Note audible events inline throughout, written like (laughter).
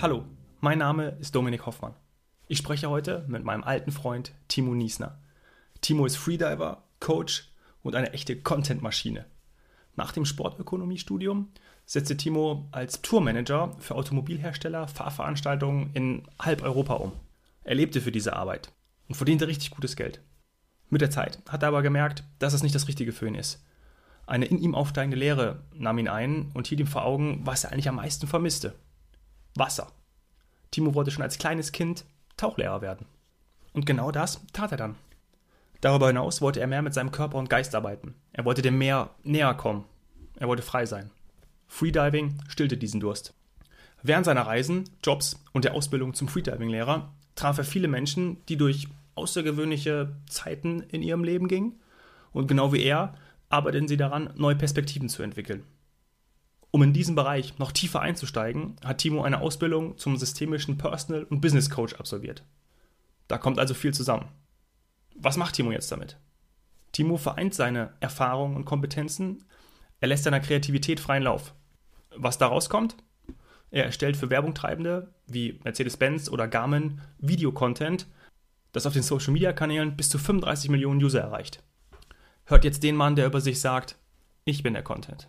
Hallo, mein Name ist Dominik Hoffmann. Ich spreche heute mit meinem alten Freund Timo Niesner. Timo ist Freediver, Coach und eine echte Content-Maschine. Nach dem Sportökonomiestudium setzte Timo als Tourmanager für Automobilhersteller Fahrveranstaltungen in halb Europa um. Er lebte für diese Arbeit und verdiente richtig gutes Geld. Mit der Zeit hat er aber gemerkt, dass es nicht das Richtige für ihn ist. Eine in ihm aufsteigende Leere nahm ihn ein und hielt ihm vor Augen, was er eigentlich am meisten vermisste. Wasser. Timo wollte schon als kleines Kind Tauchlehrer werden. Und genau das tat er dann. Darüber hinaus wollte er mehr mit seinem Körper und Geist arbeiten. Er wollte dem Meer näher kommen. Er wollte frei sein. Freediving stillte diesen Durst. Während seiner Reisen, Jobs und der Ausbildung zum Freediving-Lehrer traf er viele Menschen, die durch außergewöhnliche Zeiten in ihrem Leben gingen. Und genau wie er arbeiteten sie daran, neue Perspektiven zu entwickeln. Um in diesen Bereich noch tiefer einzusteigen, hat Timo eine Ausbildung zum systemischen Personal- und Business Coach absolviert. Da kommt also viel zusammen. Was macht Timo jetzt damit? Timo vereint seine Erfahrungen und Kompetenzen, er lässt seiner Kreativität freien Lauf. Was daraus kommt? Er erstellt für Werbungtreibende wie Mercedes-Benz oder Garmin Videocontent, das auf den Social-Media-Kanälen bis zu 35 Millionen User erreicht. Hört jetzt den Mann, der über sich sagt, ich bin der Content.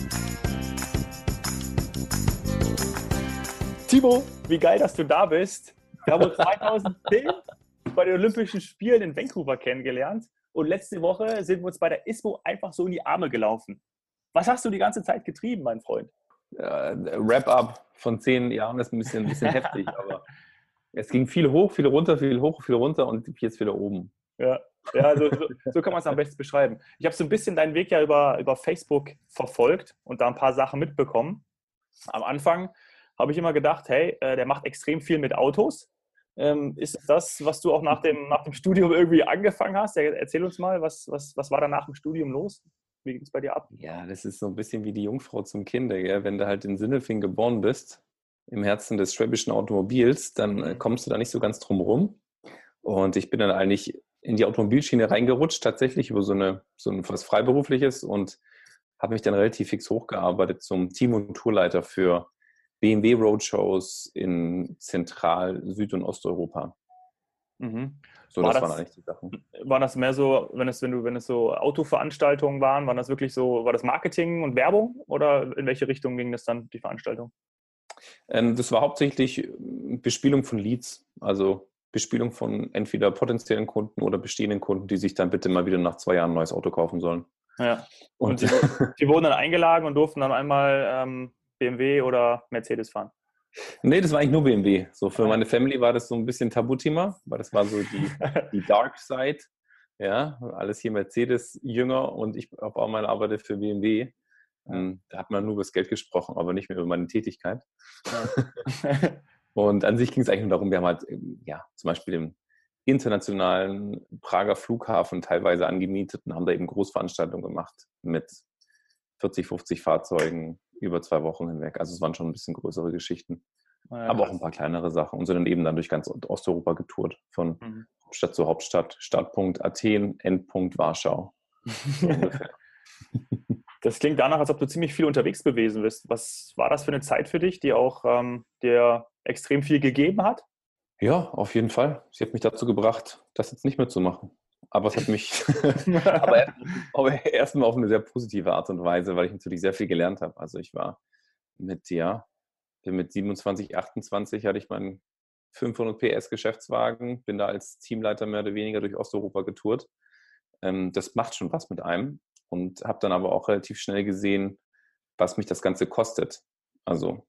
Timo, wie geil, dass du da bist. Wir haben uns (laughs) 2010 bei den Olympischen Spielen in Vancouver kennengelernt und letzte Woche sind wir uns bei der ISPO einfach so in die Arme gelaufen. Was hast du die ganze Zeit getrieben, mein Freund? Ja, Wrap-up von zehn Jahren ist ein bisschen, ein bisschen (laughs) heftig, aber es ging viel hoch, viel runter, viel hoch, viel runter und jetzt wieder oben. Ja, ja so, so, so kann man es am besten beschreiben. Ich habe so ein bisschen deinen Weg ja über, über Facebook verfolgt und da ein paar Sachen mitbekommen. Am Anfang habe ich immer gedacht, hey, äh, der macht extrem viel mit Autos. Ähm, ist das, was du auch nach dem, nach dem Studium irgendwie angefangen hast? Erzähl uns mal, was, was, was war da nach dem Studium los? Wie ging es bei dir ab? Ja, das ist so ein bisschen wie die Jungfrau zum Kinder. Gell? Wenn du halt in Sindelfing geboren bist, im Herzen des schwäbischen Automobils, dann äh, mhm. kommst du da nicht so ganz drum rum. Und ich bin dann eigentlich in die Automobilschiene reingerutscht, tatsächlich über so, eine, so ein was Freiberufliches und habe mich dann relativ fix hochgearbeitet zum Team- und Tourleiter für BMW Roadshows in Zentral-, Süd- und Osteuropa. Mhm. So, war das, waren eigentlich die Sachen. War das mehr so, wenn es, wenn du, wenn es so Autoveranstaltungen waren, waren das wirklich so, war das Marketing und Werbung oder in welche Richtung ging das dann, die Veranstaltung? Ähm, das war hauptsächlich Bespielung von Leads, also Bespielung von entweder potenziellen Kunden oder bestehenden Kunden, die sich dann bitte mal wieder nach zwei Jahren ein neues Auto kaufen sollen. Ja. Und, und die, die, wurden dann eingeladen und durften dann einmal ähm, BMW oder Mercedes fahren? Nee, das war eigentlich nur BMW. So für meine Family war das so ein bisschen Tabuthema, weil das war so die, (laughs) die Dark Side. Ja, alles hier Mercedes-Jünger und ich habe auch mal arbeitet für BMW. Ähm, da hat man nur über das Geld gesprochen, aber nicht mehr über meine Tätigkeit. (laughs) und an sich ging es eigentlich nur darum, wir haben halt, ähm, ja, zum Beispiel den internationalen Prager Flughafen teilweise angemietet und haben da eben Großveranstaltungen gemacht mit 40, 50 Fahrzeugen, über zwei Wochen hinweg. Also es waren schon ein bisschen größere Geschichten. Ja, aber auch ein paar kleinere Sachen und sind dann eben dann durch ganz Osteuropa getourt. Von mhm. Hauptstadt zu Hauptstadt. Startpunkt Athen, Endpunkt Warschau. (laughs) das klingt danach, als ob du ziemlich viel unterwegs gewesen bist. Was war das für eine Zeit für dich, die auch ähm, dir extrem viel gegeben hat? Ja, auf jeden Fall. Sie hat mich dazu gebracht, das jetzt nicht mehr zu machen aber es hat mich (laughs) (laughs) aber, aber erstmal auf eine sehr positive Art und Weise, weil ich natürlich sehr viel gelernt habe. Also ich war mit, ja, mit 27, 28 hatte ich meinen 500 PS Geschäftswagen, bin da als Teamleiter mehr oder weniger durch Osteuropa getourt. Ähm, das macht schon was mit einem und habe dann aber auch relativ schnell gesehen, was mich das Ganze kostet. Also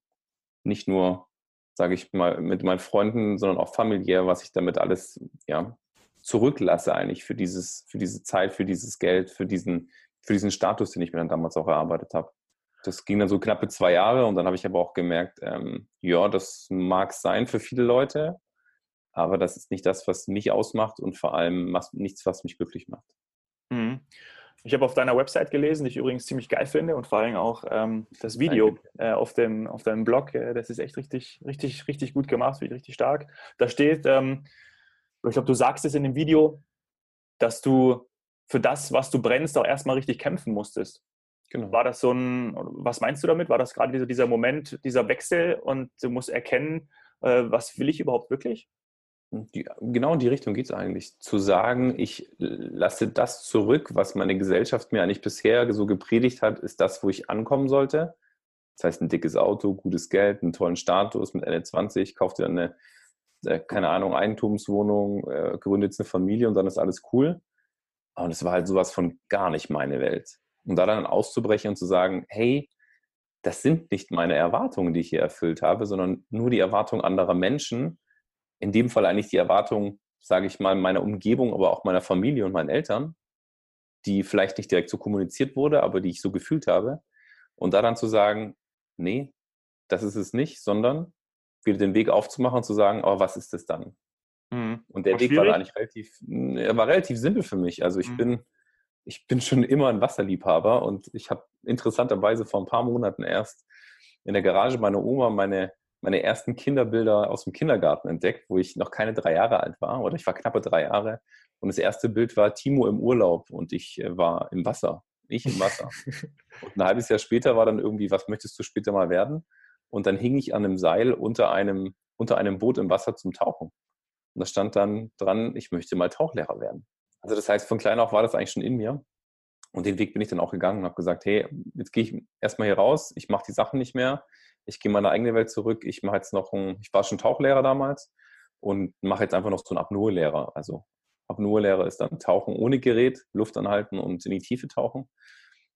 nicht nur, sage ich mal, mit meinen Freunden, sondern auch familiär, was ich damit alles ja, zurücklasse eigentlich für dieses, für diese Zeit, für dieses Geld, für diesen, für diesen Status, den ich mir dann damals auch erarbeitet habe. das ging dann so knappe zwei Jahre und dann habe ich aber auch gemerkt, ähm, ja, das mag sein für viele Leute, aber das ist nicht das, was mich ausmacht und vor allem nichts, was mich glücklich macht. Mhm. Ich habe auf deiner Website gelesen, die ich übrigens ziemlich geil finde und vor allem auch ähm, das Video äh, auf, dem, auf deinem Blog, äh, das ist echt richtig, richtig, richtig gut gemacht, richtig stark. Da steht, ähm, ich glaube, du sagst es in dem Video, dass du für das, was du brennst, auch erstmal richtig kämpfen musstest. Genau. War das so ein, was meinst du damit? War das gerade dieser, dieser Moment, dieser Wechsel und du musst erkennen, äh, was will ich überhaupt wirklich? Die, genau in die Richtung geht es eigentlich. Zu sagen, ich lasse das zurück, was meine Gesellschaft mir eigentlich bisher so gepredigt hat, ist das, wo ich ankommen sollte. Das heißt, ein dickes Auto, gutes Geld, einen tollen Status mit Ende 20, kauft dir eine, äh, keine Ahnung, Eigentumswohnung, äh, gründet eine Familie und dann ist alles cool. Und es war halt sowas von gar nicht meine Welt. Und da dann auszubrechen und zu sagen, hey, das sind nicht meine Erwartungen, die ich hier erfüllt habe, sondern nur die Erwartungen anderer Menschen in dem Fall eigentlich die Erwartung, sage ich mal, meiner Umgebung, aber auch meiner Familie und meinen Eltern, die vielleicht nicht direkt so kommuniziert wurde, aber die ich so gefühlt habe. Und da dann zu sagen, nee, das ist es nicht, sondern wieder den Weg aufzumachen und zu sagen, aber was ist es dann? Mhm. Und der war Weg schwierig? war eigentlich relativ, er war relativ simpel für mich. Also ich mhm. bin, ich bin schon immer ein Wasserliebhaber und ich habe interessanterweise vor ein paar Monaten erst in der Garage meiner Oma meine meine ersten Kinderbilder aus dem Kindergarten entdeckt, wo ich noch keine drei Jahre alt war oder ich war knappe drei Jahre. Und das erste Bild war Timo im Urlaub und ich äh, war im Wasser. Ich im Wasser. (laughs) und ein halbes Jahr später war dann irgendwie, was möchtest du später mal werden? Und dann hing ich an einem Seil unter einem, unter einem Boot im Wasser zum Tauchen. Und da stand dann dran, ich möchte mal Tauchlehrer werden. Also das heißt, von klein auf war das eigentlich schon in mir. Und den Weg bin ich dann auch gegangen und habe gesagt, hey, jetzt gehe ich erstmal hier raus, ich mache die Sachen nicht mehr, ich gehe in meine eigene Welt zurück. Ich mache jetzt noch ein, ich war schon Tauchlehrer damals und mache jetzt einfach noch so einen Apnoe-Lehrer. Also Apnoe-Lehrer ist dann Tauchen ohne Gerät, Luft anhalten und in die Tiefe tauchen.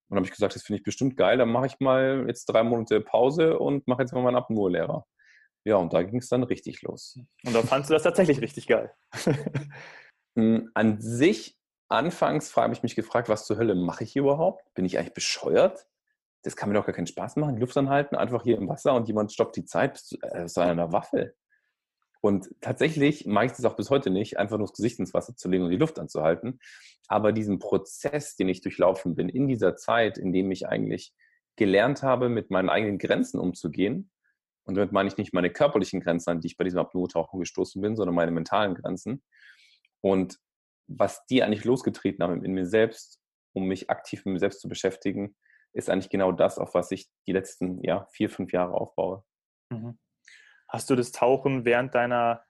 Und habe ich gesagt, das finde ich bestimmt geil, dann mache ich mal jetzt drei Monate Pause und mache jetzt mal meinen Apnoe-Lehrer. Ja, und da ging es dann richtig los. Und da fandst du das tatsächlich richtig geil. (laughs) Hm, an sich, anfangs habe ich mich gefragt, was zur Hölle mache ich hier überhaupt? Bin ich eigentlich bescheuert? das kann mir doch gar keinen Spaß machen, Luft anhalten, einfach hier im Wasser und jemand stoppt die Zeit, bis zu äh, einer Waffe. Und tatsächlich mache ich das auch bis heute nicht, einfach nur das Gesicht ins Wasser zu legen und die Luft anzuhalten. Aber diesen Prozess, den ich durchlaufen bin, in dieser Zeit, in dem ich eigentlich gelernt habe, mit meinen eigenen Grenzen umzugehen, und damit meine ich nicht meine körperlichen Grenzen, an die ich bei diesem Apnoe-Tauchen gestoßen bin, sondern meine mentalen Grenzen. Und was die eigentlich losgetreten haben in mir selbst, um mich aktiv mit mir selbst zu beschäftigen, ist eigentlich genau das, auf was ich die letzten ja, vier, fünf Jahre aufbaue. Mhm. Hast du das Tauchen während deiner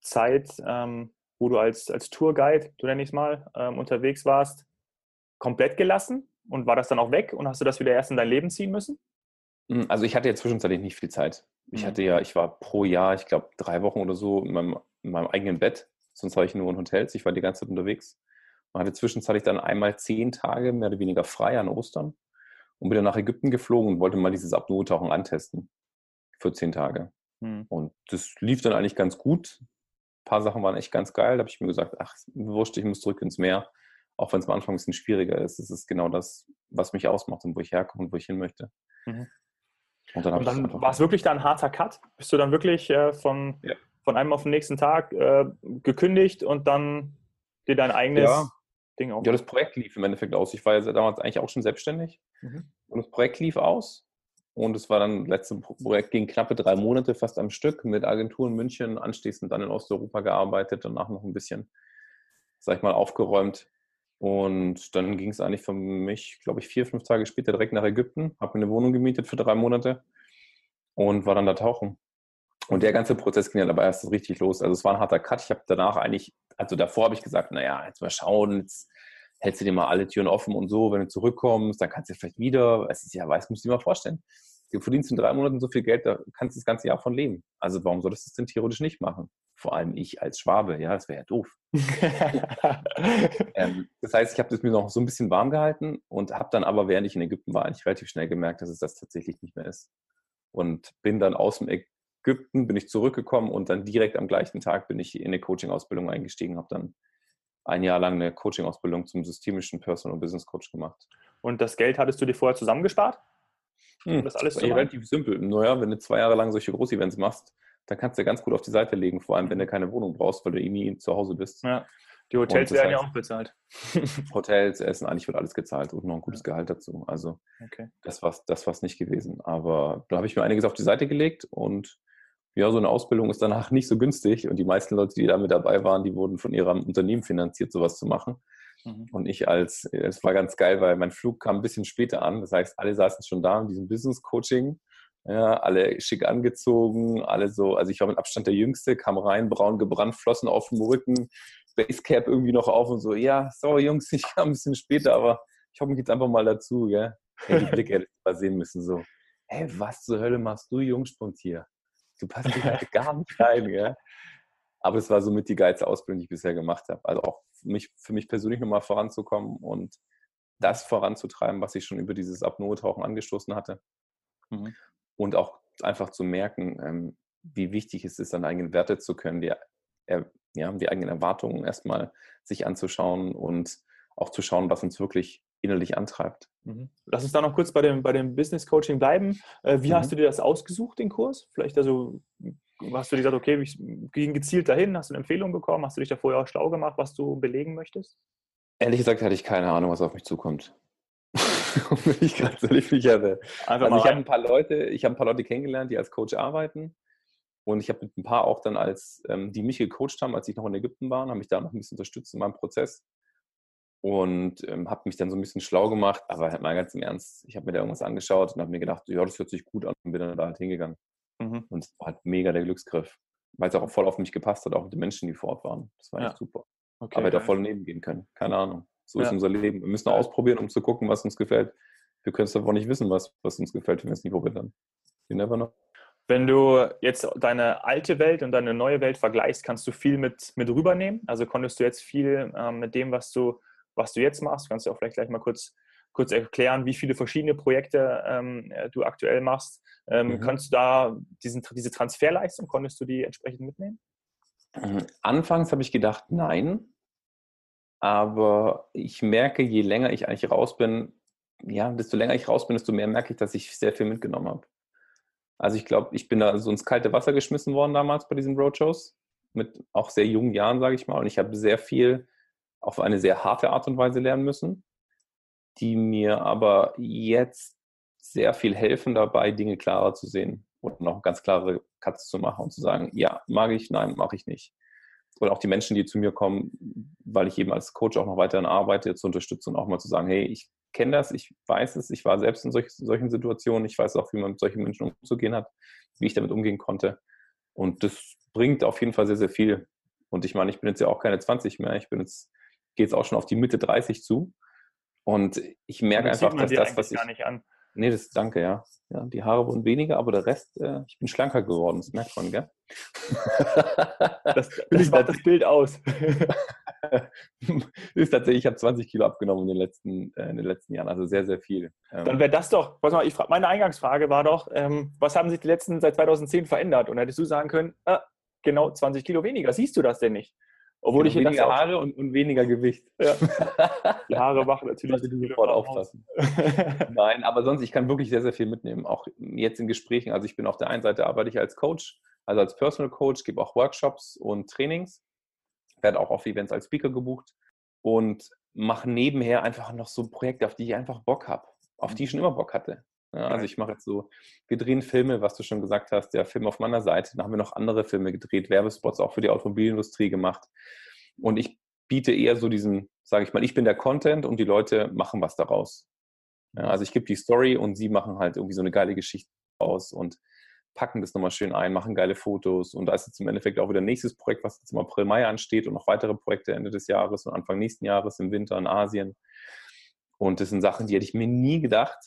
Zeit, ähm, wo du als, als Tourguide, du nenne ich es mal, ähm, unterwegs warst, komplett gelassen? Und war das dann auch weg? Und hast du das wieder erst in dein Leben ziehen müssen? Hm, also ich hatte ja zwischenzeitlich nicht viel Zeit. Ich mhm. hatte ja, ich war pro Jahr, ich glaube, drei Wochen oder so in meinem, in meinem eigenen Bett. Sonst war ich nur in Hotels. Ich war die ganze Zeit unterwegs. Man hatte zwischenzeitlich dann einmal zehn Tage mehr oder weniger frei an Ostern und bin dann nach Ägypten geflogen und wollte mal dieses Apnoe-Tauchen antesten für zehn Tage. Hm. Und das lief dann eigentlich ganz gut. Ein paar Sachen waren echt ganz geil. Da habe ich mir gesagt, ach, wurscht, ich muss zurück ins Meer. Auch wenn es am Anfang ein bisschen schwieriger ist. Es ist genau das, was mich ausmacht und wo ich herkomme und wo ich hin möchte. Mhm. Und dann, dann war es wirklich da ein harter Cut? Bist du dann wirklich äh, von, ja. von einem auf den nächsten Tag äh, gekündigt und dann dir dein eigenes ja. Ding auf? Ja, das Projekt lief im Endeffekt aus. Ich war ja damals eigentlich auch schon selbstständig. Mhm. Und das Projekt lief aus. Und es war dann, das letzte Projekt ging knappe drei Monate fast am Stück mit Agentur in München, anschließend dann in Osteuropa gearbeitet, danach noch ein bisschen, sag ich mal, aufgeräumt. Und dann ging es eigentlich für mich, glaube ich, vier, fünf Tage später direkt nach Ägypten, habe mir eine Wohnung gemietet für drei Monate und war dann da tauchen. Und der ganze Prozess ging dann aber erst richtig los. Also es war ein harter Cut. Ich habe danach eigentlich, also davor habe ich gesagt, naja, jetzt mal schauen, jetzt hältst du dir mal alle Türen offen und so, wenn du zurückkommst, dann kannst du vielleicht wieder, es ist ja weiß, musst du dir mal vorstellen. Du verdienst in drei Monaten so viel Geld, da kannst du das ganze Jahr von leben. Also warum solltest du es denn theoretisch nicht machen? Vor allem ich als Schwabe, ja, das wäre ja doof. (laughs) ähm, das heißt, ich habe das mir noch so ein bisschen warm gehalten und habe dann aber, während ich in Ägypten war, eigentlich relativ schnell gemerkt, dass es das tatsächlich nicht mehr ist. Und bin dann aus dem Ägypten, bin ich zurückgekommen und dann direkt am gleichen Tag bin ich in eine Coaching-Ausbildung eingestiegen, habe dann ein Jahr lang eine Coaching-Ausbildung zum systemischen Personal Business Coach gemacht. Und das Geld hattest du dir vorher zusammengespart? Hm, das alles das relativ simpel. Naja, wenn du zwei Jahre lang solche Groß-Events machst, dann kannst du ganz gut auf die Seite legen, vor allem wenn du keine Wohnung brauchst, weil du eh nie zu Hause bist. Ja. Die Hotels werden ja auch bezahlt. (laughs) (laughs) Hotels, Essen, eigentlich wird alles gezahlt und noch ein gutes Gehalt dazu. Also okay. das war es das nicht gewesen. Aber da habe ich mir einiges auf die Seite gelegt und ja, so eine Ausbildung ist danach nicht so günstig und die meisten Leute, die da mit dabei waren, die wurden von ihrem Unternehmen finanziert, sowas zu machen. Mhm. Und ich als, es war ganz geil, weil mein Flug kam ein bisschen später an. Das heißt, alle saßen schon da in diesem Business Coaching ja, alle schick angezogen, alle so, also ich war mit Abstand der Jüngste, kam rein, braun gebrannt, Flossen auf dem Rücken, Basecap irgendwie noch auf und so, ja, sorry Jungs, (laughs) ich kam ein bisschen später, aber ich hoffe mich jetzt einfach mal dazu, gell. Hey, die Blicke (laughs) hätte ich mal sehen müssen, so, hey, was zur Hölle machst du Jungspund hier? Du passt hier halt (laughs) gar nicht rein, gell. Aber es war somit die geilste Ausbildung, die ich bisher gemacht habe. Also auch für mich, für mich persönlich nochmal voranzukommen und das voranzutreiben, was ich schon über dieses Apnoe-Tauchen angestoßen hatte. Mhm und auch einfach zu merken, ähm, wie wichtig es ist, seine eigenen Werte zu können, die, ja, die eigenen Erwartungen erstmal sich anzuschauen und auch zu schauen, was uns wirklich innerlich antreibt. Mhm. Lass uns da noch kurz bei dem, bei dem Business Coaching bleiben. Äh, wie mhm. hast du dir das ausgesucht, den Kurs? Vielleicht also, hast du dir gesagt, okay, ich ging gezielt dahin, hast du eine Empfehlung bekommen, hast du dich da vorher auch schlau gemacht, was du belegen möchtest? Ehrlich gesagt hatte ich keine Ahnung, was auf mich zukommt. (laughs) wenn ich ganz ehrlich mich hatte. Also ich habe ein paar Leute, ich habe ein paar Leute kennengelernt, die als Coach arbeiten. Und ich habe mit ein paar auch dann als, ähm, die mich gecoacht haben, als ich noch in Ägypten war, habe mich da noch ein bisschen unterstützt in meinem Prozess. Und ähm, habe mich dann so ein bisschen schlau gemacht, aber halt mal ganz im Ernst, ich habe mir da irgendwas angeschaut und habe mir gedacht, ja, das hört sich gut an und bin dann da halt hingegangen. Mhm. Und es war halt mega der Glücksgriff, weil es auch voll auf mich gepasst hat, auch mit den Menschen, die vor Ort waren. Das war ja. echt super. Okay, aber hätte auch voll daneben gehen können, keine Ahnung. So ja. ist unser Leben. Wir müssen ausprobieren, um zu gucken, was uns gefällt. Wir können es aber nicht wissen, was, was uns gefällt, wenn wir es nicht probieren dann. You never know. Wenn du jetzt deine alte Welt und deine neue Welt vergleichst, kannst du viel mit, mit rübernehmen? Also konntest du jetzt viel ähm, mit dem, was du, was du jetzt machst, kannst du auch vielleicht gleich mal kurz, kurz erklären, wie viele verschiedene Projekte ähm, du aktuell machst. Ähm, mhm. Kannst du da diesen, diese Transferleistung, konntest du die entsprechend mitnehmen? Mhm. Anfangs habe ich gedacht, nein. Aber ich merke, je länger ich eigentlich raus bin, ja, desto länger ich raus bin, desto mehr merke ich, dass ich sehr viel mitgenommen habe. Also ich glaube, ich bin da so ins kalte Wasser geschmissen worden damals bei diesen Roadshows, mit auch sehr jungen Jahren, sage ich mal. Und ich habe sehr viel auf eine sehr harte Art und Weise lernen müssen, die mir aber jetzt sehr viel helfen dabei, Dinge klarer zu sehen und noch ganz klare Cuts zu machen und zu sagen, ja, mag ich, nein, mache ich nicht oder auch die Menschen, die zu mir kommen, weil ich eben als Coach auch noch weiterhin arbeite, zu unterstützen und auch mal zu sagen, hey, ich kenne das, ich weiß es, ich war selbst in solch, solchen Situationen, ich weiß auch, wie man mit solchen Menschen umzugehen hat, wie ich damit umgehen konnte. Und das bringt auf jeden Fall sehr, sehr viel. Und ich meine, ich bin jetzt ja auch keine 20 mehr, ich bin jetzt, gehe jetzt auch schon auf die Mitte 30 zu. Und ich merke das einfach, dass das, was ich. Gar nicht an. Nee, das danke, ja. ja. Die Haare wurden weniger, aber der Rest, äh, ich bin schlanker geworden, das merkt man, gell? (laughs) das, das macht das Bild aus. (laughs) ist tatsächlich, ich habe 20 Kilo abgenommen in den letzten, äh, in den letzten Jahren, also sehr, sehr viel. Ähm, Dann wäre das doch, was mal, ich frage, meine Eingangsfrage war doch, ähm, was haben sich die letzten seit 2010 verändert? Und hättest du sagen können, äh, genau 20 Kilo weniger, siehst du das denn nicht? Obwohl genau, ich weniger Haare und, und, weniger Gewicht. Ja. (laughs) Die Haare machen natürlich die sofort aufpassen. (laughs) Nein, aber sonst, ich kann wirklich sehr, sehr viel mitnehmen. Auch jetzt in Gesprächen. Also ich bin auf der einen Seite arbeite ich als Coach, also als Personal Coach, gebe auch Workshops und Trainings, werde auch auf Events als Speaker gebucht und mache nebenher einfach noch so Projekte, auf die ich einfach Bock habe, auf die ich schon immer Bock hatte. Ja, also ich mache jetzt so, wir drehen Filme, was du schon gesagt hast, der Film auf meiner Seite. Dann haben wir noch andere Filme gedreht, Werbespots auch für die Automobilindustrie gemacht. Und ich biete eher so diesen, sage ich mal, ich bin der Content und die Leute machen was daraus. Ja, also ich gebe die Story und sie machen halt irgendwie so eine geile Geschichte aus und packen das nochmal schön ein, machen geile Fotos. Und da ist jetzt im Endeffekt auch wieder ein nächstes Projekt, was jetzt im April, Mai ansteht und noch weitere Projekte Ende des Jahres und Anfang nächsten Jahres im Winter in Asien. Und das sind Sachen, die hätte ich mir nie gedacht,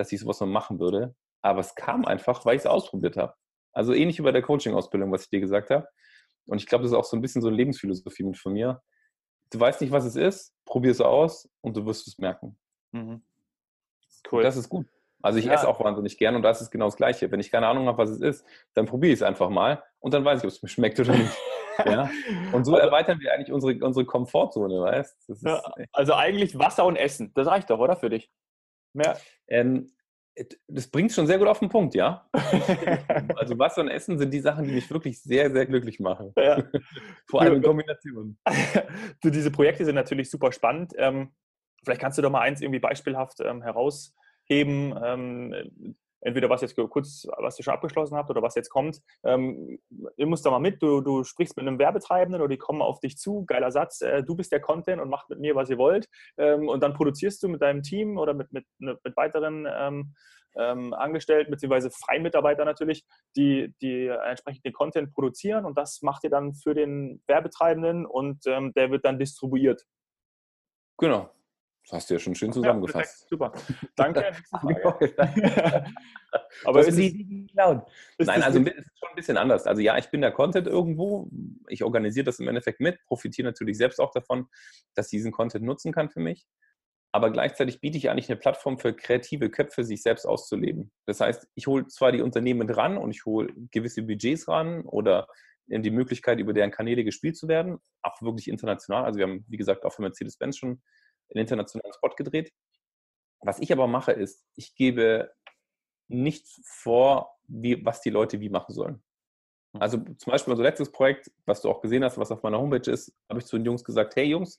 dass ich sowas noch machen würde. Aber es kam einfach, weil ich es ausprobiert habe. Also ähnlich wie bei der Coaching-Ausbildung, was ich dir gesagt habe. Und ich glaube, das ist auch so ein bisschen so eine Lebensphilosophie mit von mir. Du weißt nicht, was es ist, probier es aus und du wirst es merken. Mhm. Cool. Und das ist gut. Also ich ja. esse auch wahnsinnig gern und das ist genau das Gleiche. Wenn ich keine Ahnung habe, was es ist, dann probiere ich es einfach mal und dann weiß ich, ob es mir schmeckt oder nicht. (laughs) ja? Und so also erweitern wir eigentlich unsere, unsere Komfortzone, weißt ja, Also eigentlich Wasser und Essen, das reicht doch, oder für dich? Mehr? Ähm, das bringt schon sehr gut auf den Punkt, ja. (laughs) also Wasser und Essen sind die Sachen, die mich wirklich sehr, sehr glücklich machen. Ja. (laughs) Vor allem in Kombination. (laughs) du, diese Projekte sind natürlich super spannend. Ähm, vielleicht kannst du doch mal eins irgendwie beispielhaft ähm, herausheben. Entweder was jetzt kurz, was ihr schon abgeschlossen habt oder was jetzt kommt. Ähm, ihr musst da mal mit, du, du sprichst mit einem Werbetreibenden oder die kommen auf dich zu, geiler Satz, äh, du bist der Content und macht mit mir, was ihr wollt. Ähm, und dann produzierst du mit deinem Team oder mit, mit, mit weiteren ähm, ähm, Angestellten beziehungsweise Freimitarbeiter natürlich, die, die entsprechend den Content produzieren und das macht ihr dann für den Werbetreibenden und ähm, der wird dann distribuiert. Genau, hast du ja schon schön zusammengefasst. Ja, super. Danke. (laughs) (laughs) Aber ist die. Nein, also es ist schon ein bisschen anders. Also ja, ich bin der Content irgendwo. Ich organisiere das im Endeffekt mit, profitiere natürlich selbst auch davon, dass ich diesen Content nutzen kann für mich. Aber gleichzeitig biete ich eigentlich eine Plattform für kreative Köpfe, sich selbst auszuleben. Das heißt, ich hole zwar die Unternehmen mit ran und ich hole gewisse Budgets ran oder die Möglichkeit, über deren Kanäle gespielt zu werden, auch wirklich international. Also wir haben, wie gesagt, auch für Mercedes-Benz schon einen internationalen Spot gedreht. Was ich aber mache, ist, ich gebe nicht vor, wie, was die Leute wie machen sollen. Hm. Also zum Beispiel unser letztes Projekt, was du auch gesehen hast, was auf meiner Homepage ist, habe ich zu den Jungs gesagt, hey Jungs,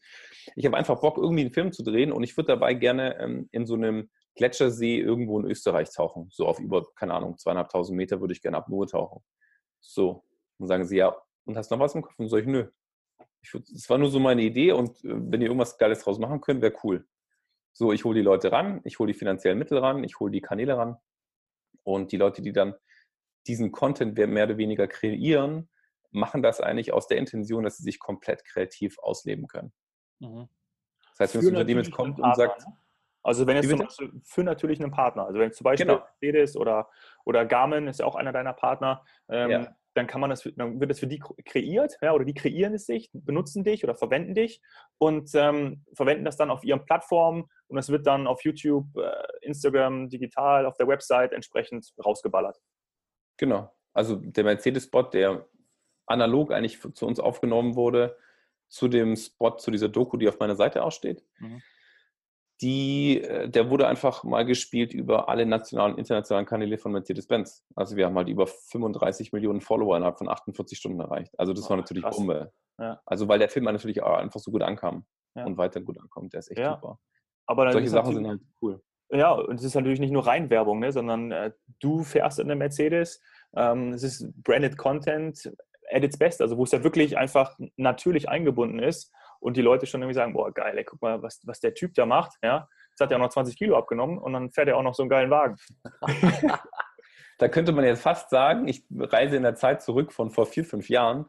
ich habe einfach Bock, irgendwie einen Film zu drehen und ich würde dabei gerne ähm, in so einem Gletschersee irgendwo in Österreich tauchen. So auf über, keine Ahnung, zweieinhalbtausend Meter würde ich gerne ab Nur tauchen. So. Und sagen sie, ja, und hast noch was im Kopf? Und sage ich, nö. Ich würd, das war nur so meine Idee und äh, wenn ihr irgendwas Geiles draus machen könnt, wäre cool. So, ich hole die Leute ran, ich hole die finanziellen Mittel ran, ich hole die Kanäle ran und die Leute, die dann diesen Content mehr oder weniger kreieren, machen das eigentlich aus der Intention, dass sie sich komplett kreativ ausleben können. Mhm. Das heißt, wenn das Unternehmen jetzt kommt und sagt, ne? also wenn jetzt zum Beispiel für natürlich einen Partner, also wenn zum Beispiel genau. Mercedes oder, oder Garmin ist ja auch einer deiner Partner, ähm, ja dann kann man das, dann wird das für die kreiert, ja, oder die kreieren es sich, benutzen dich oder verwenden dich und ähm, verwenden das dann auf ihren Plattformen und es wird dann auf YouTube, äh, Instagram, digital, auf der Website entsprechend rausgeballert. Genau. Also der Mercedes-Spot, der analog eigentlich zu uns aufgenommen wurde, zu dem Spot, zu dieser Doku, die auf meiner Seite aussteht. Mhm die, äh, der wurde einfach mal gespielt über alle nationalen und internationalen Kanäle von Mercedes-Benz. Also wir haben halt über 35 Millionen Follower innerhalb von 48 Stunden erreicht. Also das oh, war natürlich krass. Bombe. Ja. Also weil der Film natürlich auch einfach so gut ankam ja. und weiter gut ankommt. Der ist echt ja. super. Aber Solche Sachen sind halt cool. Ja, und es ist natürlich nicht nur Reinwerbung, ne, sondern äh, du fährst in der Mercedes, ähm, es ist branded Content at its best, also wo es ja wirklich einfach natürlich eingebunden ist und die Leute schon irgendwie sagen, boah, geil, ey, guck mal, was, was der Typ da macht. Ja? Jetzt hat er auch noch 20 Kilo abgenommen und dann fährt er auch noch so einen geilen Wagen. (laughs) da könnte man jetzt fast sagen, ich reise in der Zeit zurück von vor vier, fünf Jahren.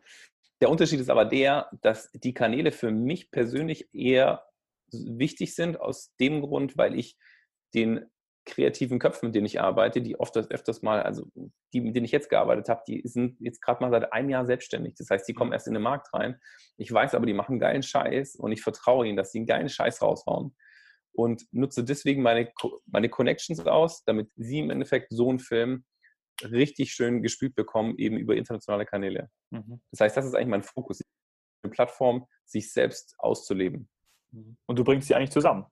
Der Unterschied ist aber der, dass die Kanäle für mich persönlich eher wichtig sind, aus dem Grund, weil ich den kreativen Köpfen, mit denen ich arbeite, die oft öfters mal, also die, mit denen ich jetzt gearbeitet habe, die sind jetzt gerade mal seit einem Jahr selbstständig. Das heißt, die kommen mhm. erst in den Markt rein. Ich weiß aber, die machen geilen Scheiß und ich vertraue ihnen, dass sie einen geilen Scheiß raushauen und nutze deswegen meine, meine Connections aus, damit sie im Endeffekt so einen Film richtig schön gespielt bekommen, eben über internationale Kanäle. Mhm. Das heißt, das ist eigentlich mein Fokus, eine Plattform, sich selbst auszuleben. Mhm. Und du bringst sie eigentlich zusammen.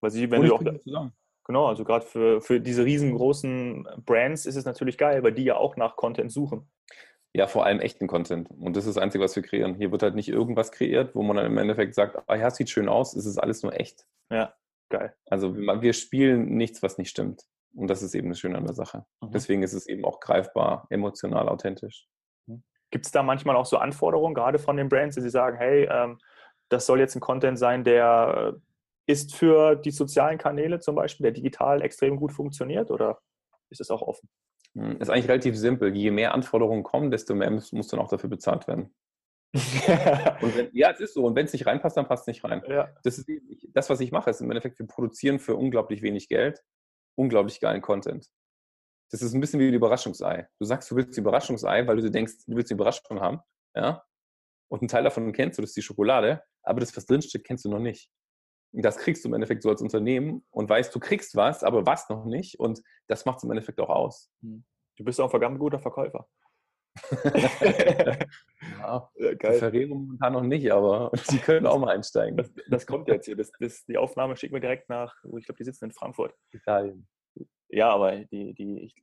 Weil sie, wenn und du auch zusammen. Genau, also gerade für, für diese riesengroßen Brands ist es natürlich geil, weil die ja auch nach Content suchen. Ja, vor allem echten Content. Und das ist das Einzige, was wir kreieren. Hier wird halt nicht irgendwas kreiert, wo man dann im Endeffekt sagt, ah ja, sieht schön aus, es ist alles nur echt. Ja, geil. Also wir spielen nichts, was nicht stimmt. Und das ist eben das Schöne an der Sache. Mhm. Deswegen ist es eben auch greifbar, emotional, authentisch. Mhm. Gibt es da manchmal auch so Anforderungen, gerade von den Brands, die sie sagen, hey, ähm, das soll jetzt ein Content sein, der ist für die sozialen Kanäle zum Beispiel, der digital extrem gut funktioniert oder ist es auch offen? Hm, ist eigentlich relativ simpel. Je mehr Anforderungen kommen, desto mehr muss, muss dann auch dafür bezahlt werden. (laughs) wenn, ja, es ist so. Und wenn es nicht reinpasst, dann passt es nicht rein. Ja. Das, ist, das, was ich mache, ist im Endeffekt, wir produzieren für unglaublich wenig Geld unglaublich geilen Content. Das ist ein bisschen wie ein Überraschungsei. Du sagst, du willst ein Überraschungsei, weil du denkst, du willst eine Überraschung haben. Ja? Und einen Teil davon kennst du, das ist die Schokolade, aber das, was drinsteht, kennst du noch nicht das kriegst du im Endeffekt so als Unternehmen und weißt, du kriegst was, aber was noch nicht. Und das macht es im Endeffekt auch aus. Hm. Du bist auch ein verdammt guter Verkäufer. (laughs) (laughs) ja, geil. Ferrero momentan noch nicht, aber (laughs) die können auch mal einsteigen. Das, das kommt jetzt hier. Das, das, die Aufnahme schicken wir direkt nach, ich glaube, die sitzen in Frankfurt. Italien. Ja, aber die, die, ich,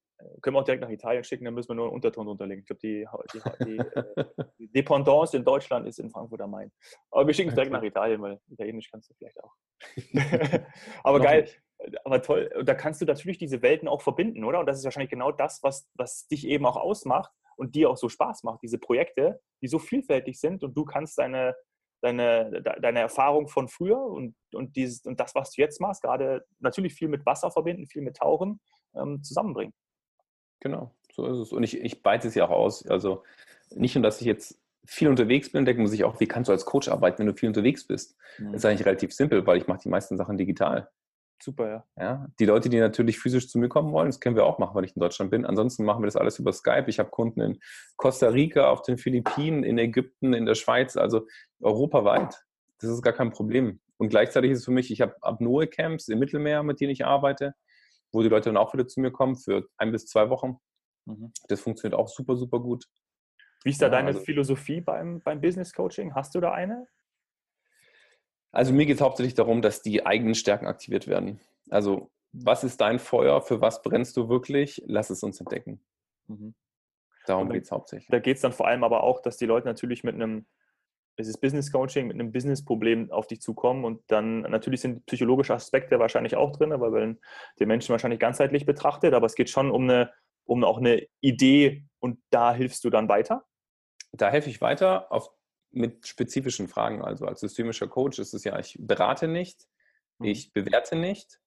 können wir auch direkt nach Italien schicken, dann müssen wir nur einen Unterton unterlegen. Ich glaube, die, die, die, äh, (laughs) die, Dependance in Deutschland ist in Frankfurt am Main. Aber wir schicken es direkt nach Italien, weil Italienisch kannst du vielleicht auch. (laughs) (laughs) aber geil, nicht. aber toll. Und da kannst du natürlich diese Welten auch verbinden, oder? Und das ist wahrscheinlich genau das, was, was dich eben auch ausmacht und dir auch so Spaß macht, diese Projekte, die so vielfältig sind und du kannst deine, deine, deine Erfahrung von früher und, und, dieses, und das, was du jetzt machst, gerade natürlich viel mit Wasser verbinden, viel mit Tauchen, ähm, zusammenbringen. Genau, so ist es. Und ich, ich beite es ja auch aus. Also nicht nur, dass ich jetzt viel unterwegs bin, denkt man sich auch, wie kannst du als Coach arbeiten, wenn du viel unterwegs bist? Mhm. Das ist eigentlich relativ simpel, weil ich mache die meisten Sachen digital. Super, ja. ja. Die Leute, die natürlich physisch zu mir kommen wollen, das können wir auch machen, weil ich in Deutschland bin. Ansonsten machen wir das alles über Skype. Ich habe Kunden in Costa Rica, auf den Philippinen, in Ägypten, in der Schweiz, also europaweit. Das ist gar kein Problem. Und gleichzeitig ist es für mich, ich habe Apnoe-Camps im Mittelmeer, mit denen ich arbeite, wo die Leute dann auch wieder zu mir kommen für ein bis zwei Wochen. Mhm. Das funktioniert auch super, super gut. Wie ist da ja, deine also, Philosophie beim, beim Business Coaching? Hast du da eine? Also mir geht es hauptsächlich darum, dass die eigenen Stärken aktiviert werden. Also was ist dein Feuer? Für was brennst du wirklich? Lass es uns entdecken. Mhm. Darum geht es hauptsächlich. Da geht es dann vor allem aber auch, dass die Leute natürlich mit einem, es ist Business Coaching, mit einem Business-Problem auf dich zukommen und dann natürlich sind psychologische Aspekte wahrscheinlich auch drin, weil man den Menschen wahrscheinlich ganzheitlich betrachtet, aber es geht schon um eine, um auch eine Idee und da hilfst du dann weiter? Da helfe ich weiter auf mit spezifischen Fragen. Also als systemischer Coach ist es ja, ich berate nicht, mhm. ich bewerte nicht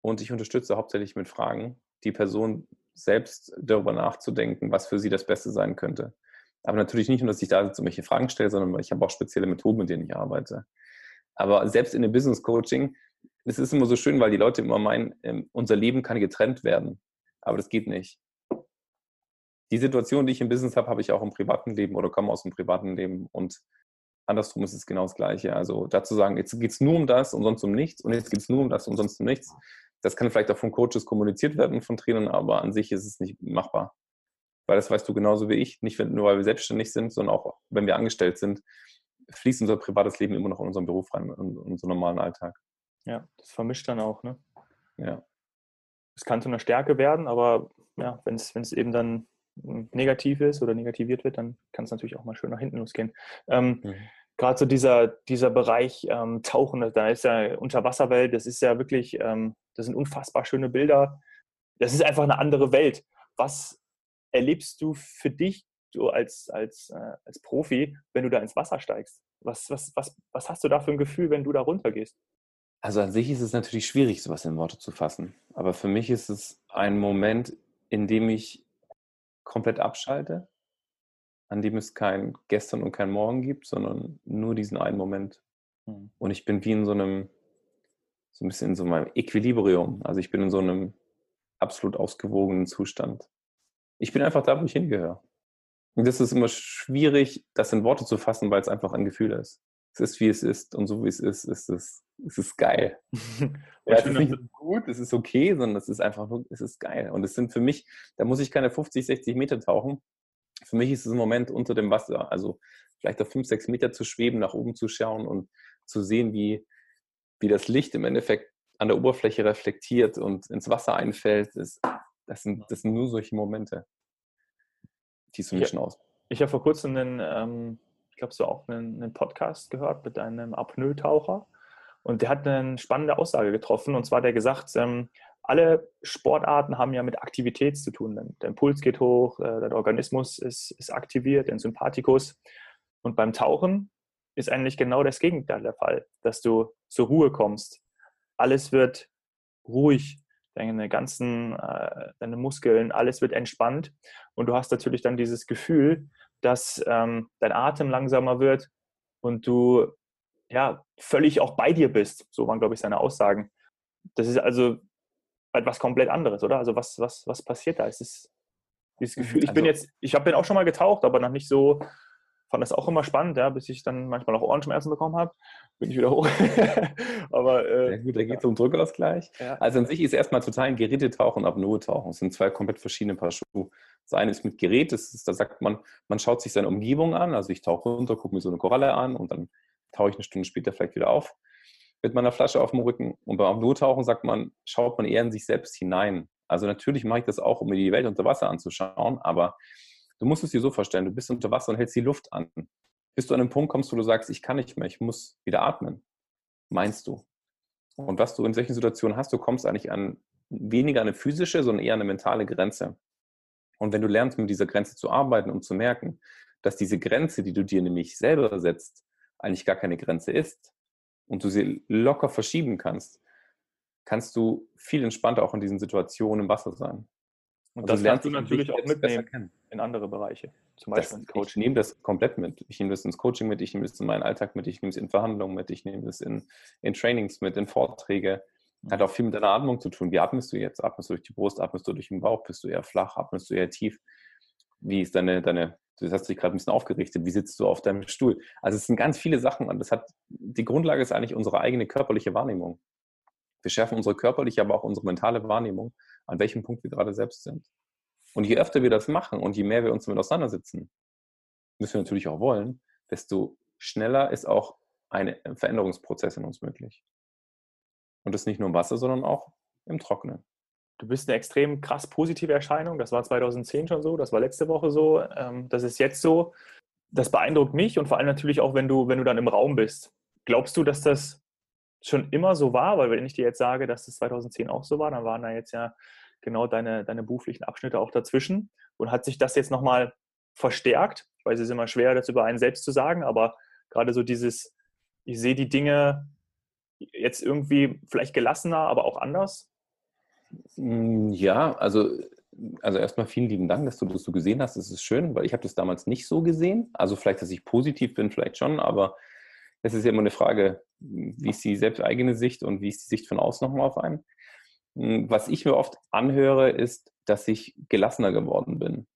und ich unterstütze hauptsächlich mit Fragen, die Person selbst darüber nachzudenken, was für sie das Beste sein könnte. Aber natürlich nicht nur, dass ich da jetzt irgendwelche Fragen stelle, sondern ich habe auch spezielle Methoden, mit denen ich arbeite. Aber selbst in dem Business Coaching, es ist immer so schön, weil die Leute immer meinen, ähm, unser Leben kann getrennt werden. Aber das geht nicht die Situation, die ich im Business habe, habe ich auch im privaten Leben oder komme aus dem privaten Leben. Und andersrum ist es genau das Gleiche. Also dazu sagen, jetzt geht es nur um das und sonst um nichts und jetzt geht es nur um das und sonst um nichts. Das kann vielleicht auch von Coaches kommuniziert werden, von Trainern, aber an sich ist es nicht machbar. Weil das weißt du genauso wie ich, nicht nur weil wir selbstständig sind, sondern auch wenn wir angestellt sind, fließt unser privates Leben immer noch in unseren Beruf rein, in unseren normalen Alltag. Ja, das vermischt dann auch, ne? Ja. Es kann zu einer Stärke werden, aber ja, wenn es eben dann negativ ist oder negativiert wird, dann kann es natürlich auch mal schön nach hinten losgehen. Ähm, mhm. Gerade so dieser, dieser Bereich ähm, Tauchen, da ist ja Unterwasserwelt, das ist ja wirklich, ähm, das sind unfassbar schöne Bilder. Das ist einfach eine andere Welt. Was erlebst du für dich du als, als, äh, als Profi, wenn du da ins Wasser steigst? Was, was, was, was hast du da für ein Gefühl, wenn du da runtergehst? Also an sich ist es natürlich schwierig, sowas in Worte zu fassen. Aber für mich ist es ein Moment, in dem ich komplett abschalte, an dem es kein Gestern und kein Morgen gibt, sondern nur diesen einen Moment. Mhm. Und ich bin wie in so einem, so ein bisschen in so meinem Equilibrium. Also ich bin in so einem absolut ausgewogenen Zustand. Ich bin einfach da, wo ich hingehöre. Und das ist immer schwierig, das in Worte zu fassen, weil es einfach ein Gefühl ist. Es ist, wie es ist und so wie es ist, ist es, ist es geil. (laughs) ja, es ist nicht gut, es ist okay, sondern es ist einfach nur, es ist geil. Und es sind für mich, da muss ich keine 50, 60 Meter tauchen. Für mich ist es ein Moment unter dem Wasser, also vielleicht auf 5, 6 Meter zu schweben, nach oben zu schauen und zu sehen, wie, wie das Licht im Endeffekt an der Oberfläche reflektiert und ins Wasser einfällt. Das, das, sind, das sind nur solche Momente, die es für mich schon aus. Ich habe vor kurzem einen, ähm, ich glaube, so auch einen, einen, Podcast gehört mit einem Apnoe-Taucher. Und der hat eine spannende Aussage getroffen. Und zwar hat er gesagt, ähm, alle Sportarten haben ja mit Aktivität zu tun. Der Impuls geht hoch, äh, der Organismus ist, ist aktiviert, der Sympathikus. Und beim Tauchen ist eigentlich genau das Gegenteil der Fall, dass du zur Ruhe kommst. Alles wird ruhig, deine ganzen, äh, deine Muskeln, alles wird entspannt. Und du hast natürlich dann dieses Gefühl, dass ähm, dein Atem langsamer wird und du ja, völlig auch bei dir bist. So waren, glaube ich, seine Aussagen. Das ist also etwas komplett anderes, oder? Also was, was, was passiert da? Es ist dieses mhm, Gefühl, ich bin also jetzt, ich habe den auch schon mal getaucht, aber noch nicht so, fand das auch immer spannend, ja, bis ich dann manchmal auch Ohrenschmerzen bekommen habe, bin ich wieder hoch. (laughs) aber äh, ja, gut, da geht es ja. um Druckausgleich. Ja. Also an sich ist erstmal total ein Gerätetauchen und Apnoe-Tauchen. Es sind zwei komplett verschiedene Paar Schuhe. Das eine ist mit Gerät, das ist, da sagt man, man schaut sich seine Umgebung an, also ich tauche runter, gucke mir so eine Koralle an und dann tauche ich eine Stunde später vielleicht wieder auf mit meiner Flasche auf dem Rücken. Und beim Apnoe-Tauchen sagt man, schaut man eher in sich selbst hinein. Also natürlich mache ich das auch, um mir die Welt unter Wasser anzuschauen, aber du musst es dir so vorstellen, du bist unter Wasser und hältst die Luft an. Bis du an einen Punkt kommst, wo du sagst, ich kann nicht mehr, ich muss wieder atmen. Meinst du? Und was du in solchen Situationen hast, du kommst eigentlich an weniger eine physische, sondern eher eine mentale Grenze. Und wenn du lernst, mit dieser Grenze zu arbeiten und zu merken, dass diese Grenze, die du dir nämlich selber setzt, eigentlich gar keine Grenze ist und du sie locker verschieben kannst, kannst du viel entspannter auch in diesen Situationen im Wasser sein. Und also das kannst du natürlich auch mitnehmen in andere Bereiche, zum Beispiel das, ins Coaching. Ich nehme das komplett mit. Ich nehme das ins Coaching mit, ich nehme das in meinen Alltag mit, ich nehme es in Verhandlungen mit, ich nehme das in, in Trainings mit, in Vorträge. Hat auch viel mit deiner Atmung zu tun. Wie atmest du jetzt? Atmest du durch die Brust? Atmest du durch den Bauch? Bist du eher flach? Atmest du eher tief? Wie ist deine, deine, du hast dich gerade ein bisschen aufgerichtet, wie sitzt du auf deinem Stuhl? Also es sind ganz viele Sachen und das hat, die Grundlage ist eigentlich unsere eigene körperliche Wahrnehmung. Wir schärfen unsere körperliche, aber auch unsere mentale Wahrnehmung, an welchem Punkt wir gerade selbst sind. Und je öfter wir das machen und je mehr wir uns damit auseinandersetzen, müssen wir natürlich auch wollen, desto schneller ist auch ein Veränderungsprozess in uns möglich. Und das nicht nur im Wasser, sondern auch im Trockenen. Du bist eine extrem krass positive Erscheinung. Das war 2010 schon so, das war letzte Woche so, ähm, das ist jetzt so. Das beeindruckt mich und vor allem natürlich auch, wenn du, wenn du dann im Raum bist. Glaubst du, dass das schon immer so war? Weil wenn ich dir jetzt sage, dass das 2010 auch so war, dann waren da jetzt ja genau deine, deine beruflichen Abschnitte auch dazwischen. Und hat sich das jetzt nochmal verstärkt? Ich weiß, es ist immer schwer, das über einen selbst zu sagen, aber gerade so dieses, ich sehe die Dinge jetzt irgendwie vielleicht gelassener, aber auch anders? Hm, ja, also, also erstmal vielen lieben Dank, dass du das so gesehen hast. Das ist schön, weil ich habe das damals nicht so gesehen. Also vielleicht, dass ich positiv bin, vielleicht schon, aber es ist ja immer eine Frage, wie ist die selbst eigene Sicht und wie ist die Sicht von außen nochmal auf einen. Hm, was ich mir oft anhöre, ist, dass ich gelassener geworden bin.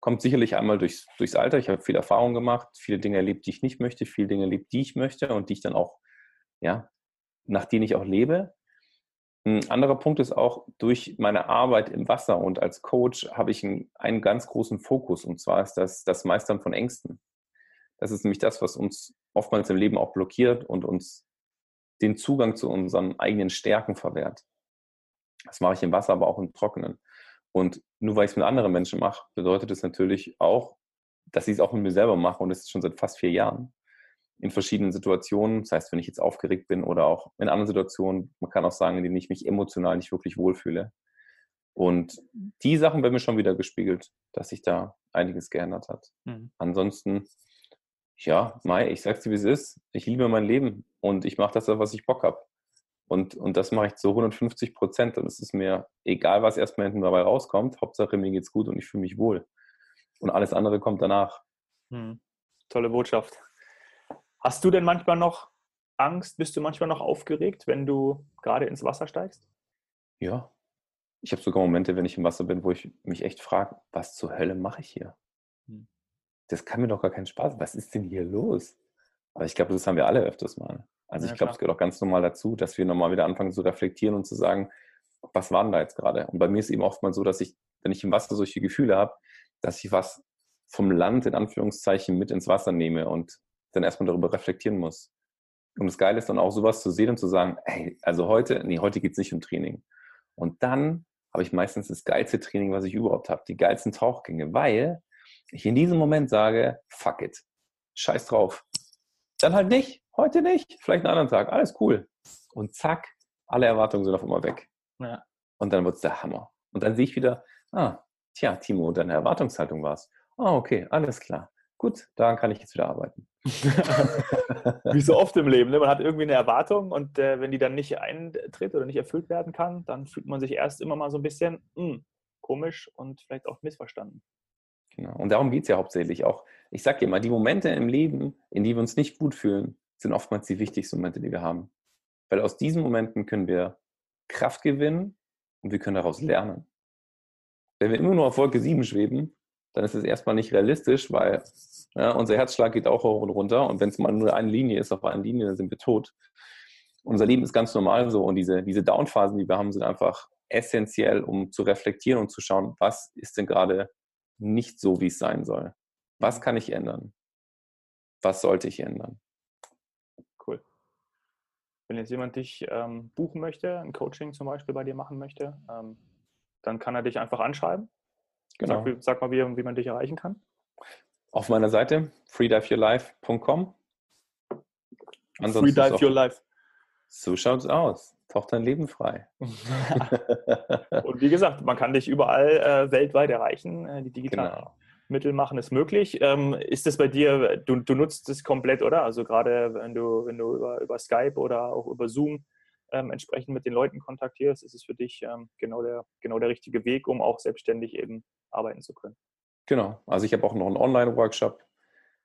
Kommt sicherlich einmal durchs, durchs Alter. Ich habe viel Erfahrung gemacht, viele Dinge erlebt, die ich nicht möchte, viele Dinge erlebt, die ich möchte und die ich dann auch, ja, nach denen ich auch lebe. Ein anderer Punkt ist auch, durch meine Arbeit im Wasser und als Coach habe ich einen, einen ganz großen Fokus und zwar ist das das Meistern von Ängsten. Das ist nämlich das, was uns oftmals im Leben auch blockiert und uns den Zugang zu unseren eigenen Stärken verwehrt. Das mache ich im Wasser, aber auch im Trockenen. Und nur weil ich es mit anderen Menschen mache, bedeutet es natürlich auch, dass ich es auch mit mir selber mache und das ist schon seit fast vier Jahren in verschiedenen Situationen. Das heißt, wenn ich jetzt aufgeregt bin oder auch in anderen Situationen, man kann auch sagen, in denen ich mich emotional nicht wirklich wohlfühle. Und die Sachen werden mir schon wieder gespiegelt, dass sich da einiges geändert hat. Mhm. Ansonsten, ja, Mai, ich sag's dir, wie es ist. Ich liebe mein Leben und ich mache das, was ich Bock habe. Und, und das mache ich zu 150 Prozent. Und es ist mir egal, was erstmal hinten dabei rauskommt. Hauptsache, mir geht's gut und ich fühle mich wohl. Und alles andere kommt danach. Hm. Tolle Botschaft. Hast du denn manchmal noch Angst? Bist du manchmal noch aufgeregt, wenn du gerade ins Wasser steigst? Ja. Ich habe sogar Momente, wenn ich im Wasser bin, wo ich mich echt frage, was zur Hölle mache ich hier? Hm. Das kann mir doch gar keinen Spaß. Was ist denn hier los? Aber ich glaube, das haben wir alle öfters mal. Also ja, ich glaube, es gehört auch ganz normal dazu, dass wir nochmal wieder anfangen zu reflektieren und zu sagen, was war denn da jetzt gerade? Und bei mir ist eben oft mal so, dass ich, wenn ich im Wasser solche Gefühle habe, dass ich was vom Land in Anführungszeichen mit ins Wasser nehme und dann erstmal darüber reflektieren muss. Und das Geile ist dann auch sowas zu sehen und zu sagen, hey, also heute, nee, heute geht es nicht um Training. Und dann habe ich meistens das geilste Training, was ich überhaupt habe, die geilsten Tauchgänge, weil ich in diesem Moment sage, fuck it, scheiß drauf. Dann halt nicht, heute nicht, vielleicht einen anderen Tag, alles cool. Und zack, alle Erwartungen sind auf einmal weg. Ja. Und dann wird es der Hammer. Und dann sehe ich wieder, ah, tja, Timo, deine Erwartungshaltung war es. Ah, okay, alles klar. Gut, daran kann ich jetzt wieder arbeiten. (laughs) Wie so oft im Leben. Ne? Man hat irgendwie eine Erwartung und äh, wenn die dann nicht eintritt oder nicht erfüllt werden kann, dann fühlt man sich erst immer mal so ein bisschen mh, hm, komisch und vielleicht auch missverstanden. Genau. Und darum geht es ja hauptsächlich auch. Ich sage dir mal, die Momente im Leben, in die wir uns nicht gut fühlen, sind oftmals die wichtigsten Momente, die wir haben. Weil aus diesen Momenten können wir Kraft gewinnen und wir können daraus lernen. Wenn wir immer nur auf Wolke 7 schweben, dann ist es erstmal nicht realistisch, weil ja, unser Herzschlag geht auch hoch und runter. Und wenn es mal nur eine Linie ist, auf einer Linie, dann sind wir tot. Unser Leben ist ganz normal so. Und diese, diese Downphasen, die wir haben, sind einfach essentiell, um zu reflektieren und zu schauen, was ist denn gerade nicht so, wie es sein soll. Was kann ich ändern? Was sollte ich ändern? Wenn jetzt jemand dich ähm, buchen möchte, ein Coaching zum Beispiel bei dir machen möchte, ähm, dann kann er dich einfach anschreiben. Genau. Sag, sag mal, wie, wie man dich erreichen kann. Auf meiner Seite freediveyourlife.com. Freedive Your Life. So schaut's aus. Taucht dein Leben frei. (laughs) Und wie gesagt, man kann dich überall äh, weltweit erreichen. Äh, die digitalen genau. Mittel machen es möglich. Ähm, ist das bei dir, du, du nutzt es komplett, oder? Also gerade wenn du, wenn du über, über Skype oder auch über Zoom ähm, entsprechend mit den Leuten kontaktierst, ist es für dich ähm, genau, der, genau der richtige Weg, um auch selbstständig eben arbeiten zu können. Genau. Also ich habe auch noch einen Online-Workshop.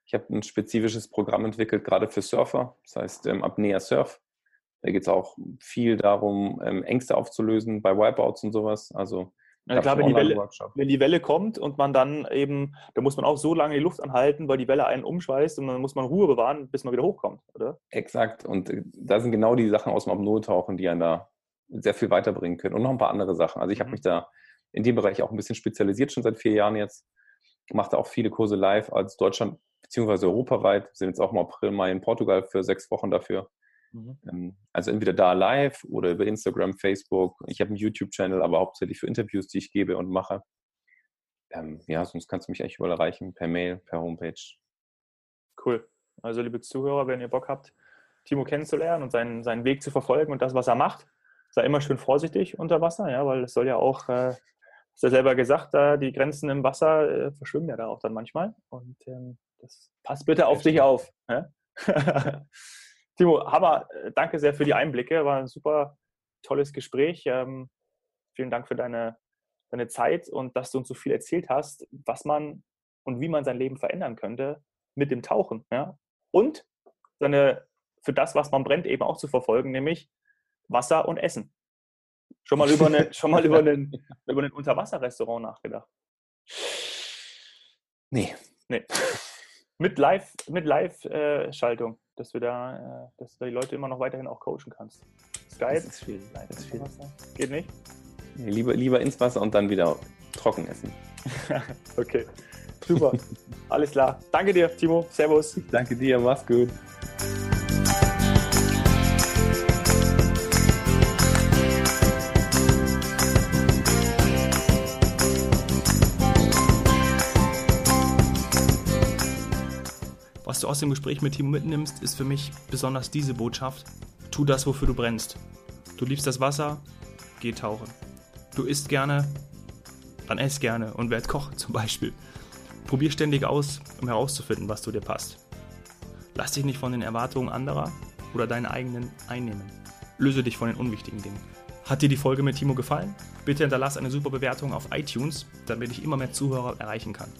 Ich habe ein spezifisches Programm entwickelt, gerade für Surfer. Das heißt ähm, Apnea Surf. Da geht es auch viel darum, ähm, Ängste aufzulösen bei Wipeouts und sowas. Also ja, klar, wenn die, Welle, wenn die Welle kommt und man dann eben, da muss man auch so lange die Luft anhalten, weil die Welle einen umschweißt und dann muss man Ruhe bewahren, bis man wieder hochkommt, oder? Exakt. Und äh, da sind genau die Sachen aus dem Apnoe-Tauchen, die einen da sehr viel weiterbringen können. Und noch ein paar andere Sachen. Also ich mhm. habe mich da in dem Bereich auch ein bisschen spezialisiert, schon seit vier Jahren jetzt. Mache da auch viele Kurse live als Deutschland bzw. europaweit. Wir sind jetzt auch im April, Mai in Portugal für sechs Wochen dafür. Mhm. Ähm, also entweder da live oder über Instagram, Facebook. Ich habe einen YouTube-Channel, aber hauptsächlich für Interviews, die ich gebe und mache. Ähm, ja, sonst kannst du mich echt überall erreichen, per Mail, per Homepage. Cool. Also liebe Zuhörer, wenn ihr Bock habt, Timo kennenzulernen und seinen, seinen Weg zu verfolgen und das, was er macht, sei immer schön vorsichtig unter Wasser, ja, weil es soll ja auch, äh, hast du ja selber gesagt, da die Grenzen im Wasser äh, verschwimmen ja da auch dann manchmal. Und ähm, das passt bitte auf dich auf. Ja? (laughs) Timo, Hammer, äh, danke sehr für die Einblicke. War ein super tolles Gespräch. Ähm, vielen Dank für deine, deine Zeit und dass du uns so viel erzählt hast, was man und wie man sein Leben verändern könnte mit dem Tauchen. Ja? Und seine, für das, was man brennt, eben auch zu verfolgen, nämlich Wasser und Essen. Schon mal über, eine, (laughs) schon mal über, einen, über ein Unterwasserrestaurant nachgedacht? Nee. Nee. Mit Live, mit Live-Schaltung. Äh, dass du da, äh, dass du die Leute immer noch weiterhin auch coachen kannst. Skype? Das ist viel. Das ist viel. Geht nicht? Nee, lieber, lieber ins Wasser und dann wieder trocken essen. (laughs) okay. Super. Alles klar. Danke dir, Timo. Servus. danke dir. Mach's gut. Was du aus dem Gespräch mit Timo mitnimmst, ist für mich besonders diese Botschaft. Tu das, wofür du brennst. Du liebst das Wasser, geh tauchen. Du isst gerne, dann ess gerne und werd Koch zum Beispiel. Probier ständig aus, um herauszufinden, was zu dir passt. Lass dich nicht von den Erwartungen anderer oder deinen eigenen einnehmen. Löse dich von den unwichtigen Dingen. Hat dir die Folge mit Timo gefallen? Bitte hinterlass eine super Bewertung auf iTunes, damit ich immer mehr Zuhörer erreichen kann.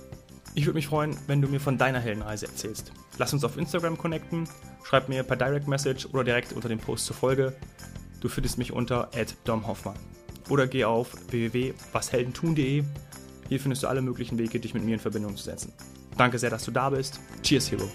Ich würde mich freuen, wenn du mir von deiner Heldenreise erzählst. Lass uns auf Instagram connecten, schreib mir per Direct Message oder direkt unter dem Post zur Folge. Du findest mich unter domhoffmann. Oder geh auf www.washeldentun.de. Hier findest du alle möglichen Wege, dich mit mir in Verbindung zu setzen. Danke sehr, dass du da bist. Cheers, Hero.